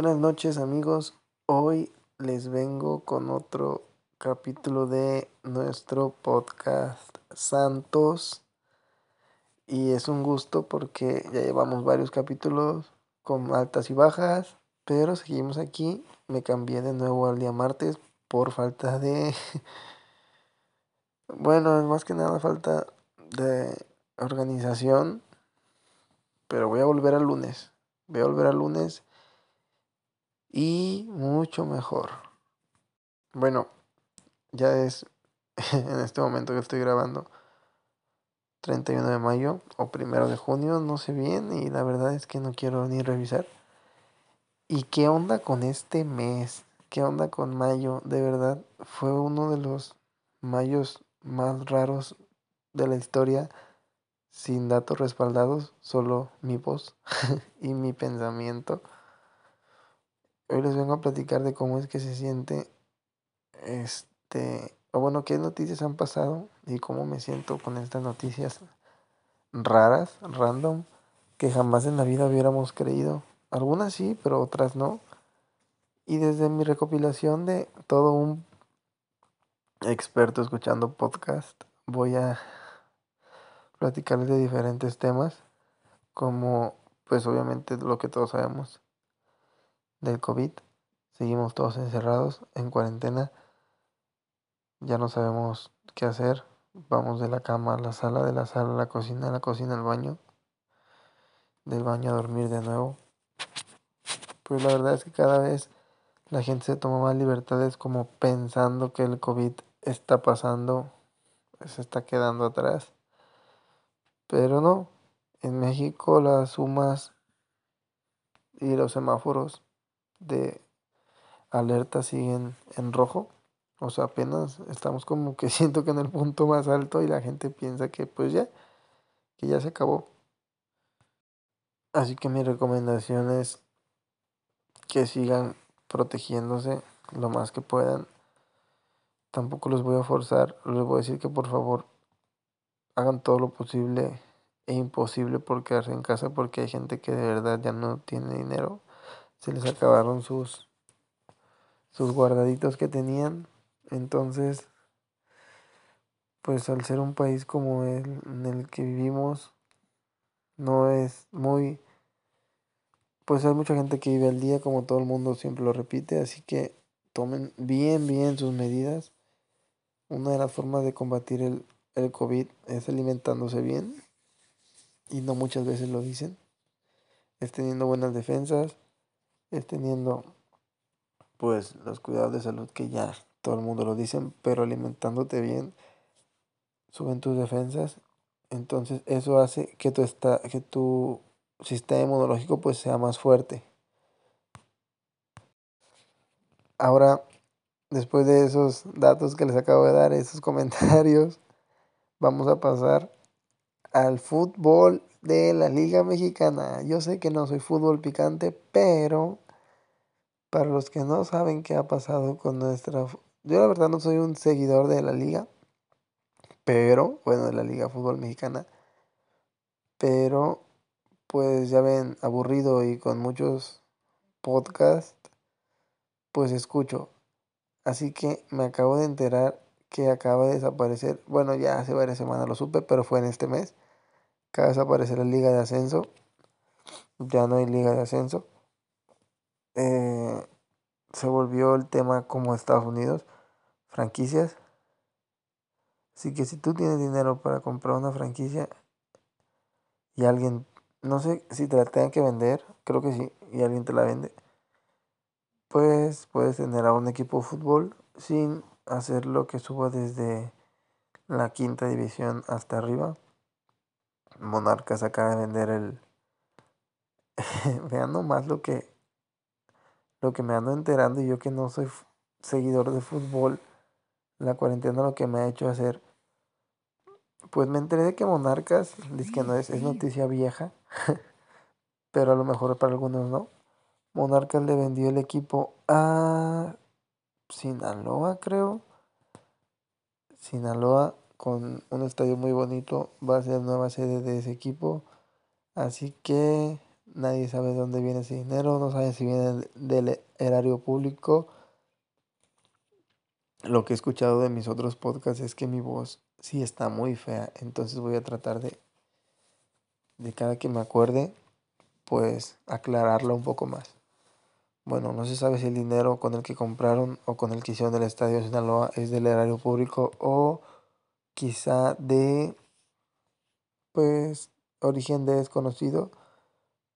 buenas noches amigos. Hoy les vengo con otro capítulo de nuestro podcast Santos. Y es un gusto porque ya llevamos varios capítulos con altas y bajas, pero seguimos aquí. Me cambié de nuevo al día martes por falta de... bueno, más que nada falta de organización. Pero voy a volver al lunes. Voy a volver al lunes y mucho mejor. Bueno, ya es en este momento que estoy grabando 31 de mayo o primero de junio, no sé bien y la verdad es que no quiero ni revisar. ¿Y qué onda con este mes? ¿Qué onda con mayo? De verdad, fue uno de los mayos más raros de la historia, sin datos respaldados, solo mi voz y mi pensamiento. Hoy les vengo a platicar de cómo es que se siente, este, o bueno, qué noticias han pasado y cómo me siento con estas noticias raras, random, que jamás en la vida hubiéramos creído. Algunas sí, pero otras no. Y desde mi recopilación de todo un experto escuchando podcast, voy a platicarles de diferentes temas, como pues obviamente lo que todos sabemos, del COVID. Seguimos todos encerrados en cuarentena. Ya no sabemos qué hacer. Vamos de la cama a la sala, de la sala a la cocina, de la cocina al baño. Del baño a dormir de nuevo. Pues la verdad es que cada vez la gente se toma más libertades como pensando que el COVID está pasando, se está quedando atrás. Pero no, en México las sumas y los semáforos de alerta siguen en rojo. O sea, apenas estamos como que siento que en el punto más alto y la gente piensa que pues ya, que ya se acabó. Así que mi recomendación es que sigan protegiéndose lo más que puedan. Tampoco los voy a forzar, les voy a decir que por favor hagan todo lo posible e imposible por quedarse en casa porque hay gente que de verdad ya no tiene dinero se les acabaron sus sus guardaditos que tenían. Entonces, pues al ser un país como el en el que vivimos no es muy pues hay mucha gente que vive al día como todo el mundo siempre lo repite, así que tomen bien bien sus medidas. Una de las formas de combatir el, el COVID es alimentándose bien y no muchas veces lo dicen. Es teniendo buenas defensas, es teniendo pues los cuidados de salud que ya todo el mundo lo dicen, pero alimentándote bien suben tus defensas, entonces eso hace que tu, esta, que tu sistema inmunológico pues sea más fuerte. Ahora, después de esos datos que les acabo de dar, esos comentarios, vamos a pasar al fútbol de la Liga Mexicana. Yo sé que no soy fútbol picante, pero para los que no saben qué ha pasado con nuestra... Yo la verdad no soy un seguidor de la liga, pero, bueno, de la Liga Fútbol Mexicana, pero pues ya ven, aburrido y con muchos podcasts, pues escucho. Así que me acabo de enterar que acaba de desaparecer, bueno, ya hace varias semanas lo supe, pero fue en este mes Acaba de desaparecer la liga de ascenso. Ya no hay liga de ascenso. Eh, se volvió el tema como Estados Unidos. Franquicias. Así que si tú tienes dinero para comprar una franquicia y alguien, no sé si te la tengan que vender, creo que sí, y alguien te la vende, pues puedes tener a un equipo de fútbol sin hacer lo que suba desde la quinta división hasta arriba. Monarcas acaba de vender el... Vean nomás lo que, lo que me ando enterando y yo que no soy seguidor de fútbol, la cuarentena lo que me ha hecho hacer. Pues me enteré de que Monarcas, dice que no es, es noticia vieja, pero a lo mejor para algunos no. Monarcas le vendió el equipo a Sinaloa, creo. Sinaloa con un estadio muy bonito, va a ser nueva sede de ese equipo. Así que nadie sabe de dónde viene ese dinero, no sabe si viene del erario público. Lo que he escuchado de mis otros podcasts es que mi voz sí está muy fea, entonces voy a tratar de, de cada que me acuerde, pues aclararla un poco más. Bueno, no se sabe si el dinero con el que compraron o con el que hicieron el estadio de Sinaloa es del erario público o quizá de, pues, origen desconocido,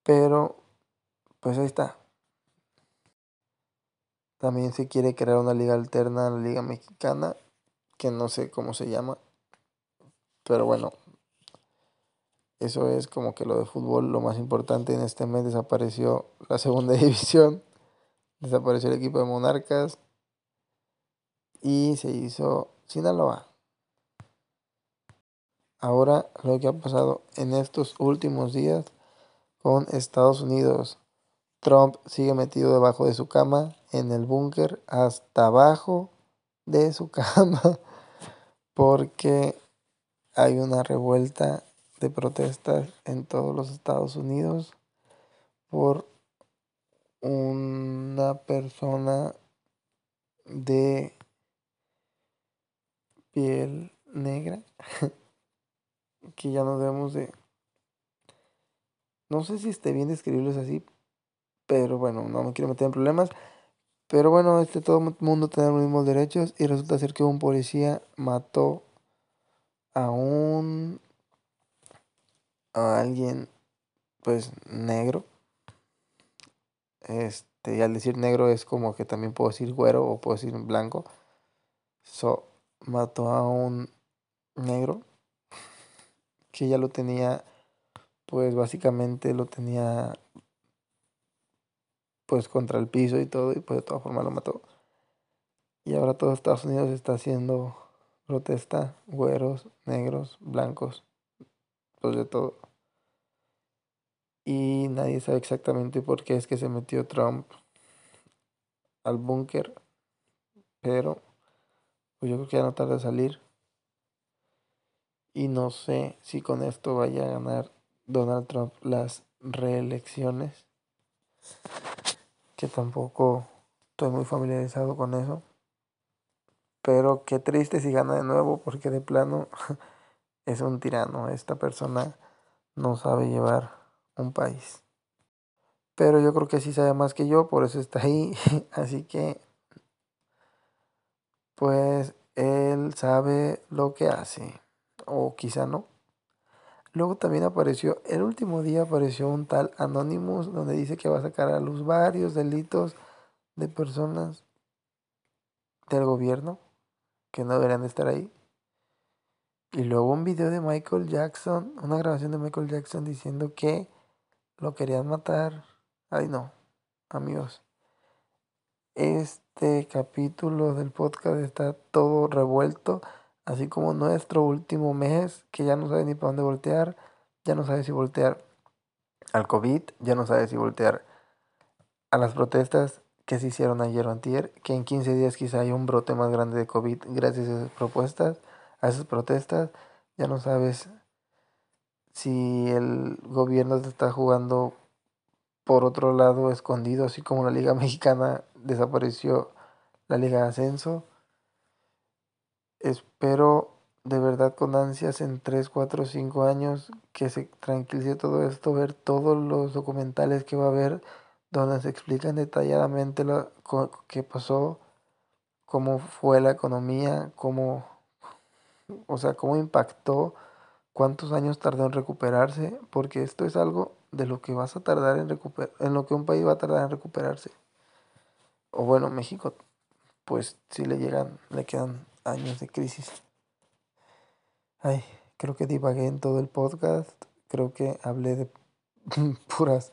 pero pues ahí está. También se quiere crear una liga alterna a la liga mexicana, que no sé cómo se llama, pero bueno, eso es como que lo de fútbol, lo más importante en este mes desapareció la segunda división, desapareció el equipo de Monarcas y se hizo Sinaloa. Ahora lo que ha pasado en estos últimos días con Estados Unidos. Trump sigue metido debajo de su cama, en el búnker, hasta abajo de su cama, porque hay una revuelta de protestas en todos los Estados Unidos por una persona de piel negra que ya nos debemos de... No sé si esté bien describirlos así, pero bueno, no me quiero meter en problemas. Pero bueno, este todo el mundo tiene los mismos derechos y resulta ser que un policía mató a un a alguien pues negro. Este, y al decir negro es como que también puedo decir güero o puedo decir blanco. So, mató a un negro que ya lo tenía, pues básicamente lo tenía pues contra el piso y todo, y pues de todas formas lo mató. Y ahora todo Estados Unidos está haciendo protesta, güeros, negros, blancos, pues de todo. Y nadie sabe exactamente por qué es que se metió Trump al búnker, pero pues yo creo que ya no tarda en salir. Y no sé si con esto vaya a ganar Donald Trump las reelecciones. Que tampoco estoy muy familiarizado con eso. Pero qué triste si gana de nuevo porque de plano es un tirano. Esta persona no sabe llevar un país. Pero yo creo que sí sabe más que yo, por eso está ahí. Así que, pues, él sabe lo que hace o quizá no. Luego también apareció, el último día apareció un tal Anonymous donde dice que va a sacar a luz varios delitos de personas del gobierno que no deberían de estar ahí. Y luego un video de Michael Jackson, una grabación de Michael Jackson diciendo que lo querían matar. Ay no, amigos. Este capítulo del podcast está todo revuelto así como nuestro último mes, que ya no sabe ni para dónde voltear, ya no sabe si voltear al COVID, ya no sabe si voltear a las protestas que se hicieron ayer o antier, que en 15 días quizá haya un brote más grande de COVID gracias a esas propuestas, a esas protestas, ya no sabes si el gobierno te está jugando por otro lado escondido, así como la Liga Mexicana desapareció la Liga de Ascenso. Espero de verdad con ansias en 3, 4, 5 años que se tranquilice todo esto, ver todos los documentales que va a haber donde se explican detalladamente lo que pasó, cómo fue la economía, cómo, o sea, cómo impactó, cuántos años tardó en recuperarse, porque esto es algo de lo que vas a tardar en recuperar, en lo que un país va a tardar en recuperarse. O bueno, México, pues si le llegan, le quedan años de crisis. Ay, creo que divagué en todo el podcast. Creo que hablé de puras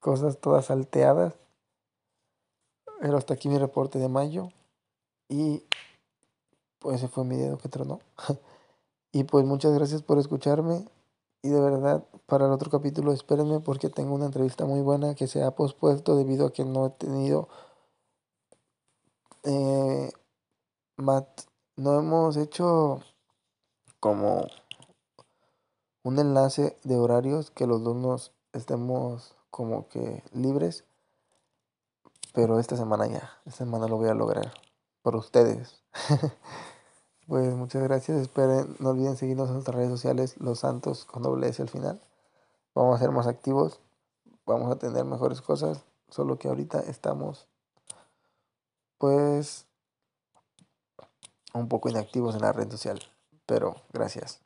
cosas todas salteadas. Pero hasta aquí mi reporte de mayo. Y pues ese fue mi dedo que tronó. y pues muchas gracias por escucharme. Y de verdad, para el otro capítulo espérenme porque tengo una entrevista muy buena que se ha pospuesto debido a que no he tenido eh, Matt, no hemos hecho como un enlace de horarios que los dos nos estemos como que libres. Pero esta semana ya, esta semana lo voy a lograr por ustedes. pues muchas gracias. Esperen, no olviden seguirnos en nuestras redes sociales, Los Santos con doble S al final. Vamos a ser más activos, vamos a tener mejores cosas, solo que ahorita estamos pues un poco inactivos en la red social. Pero gracias.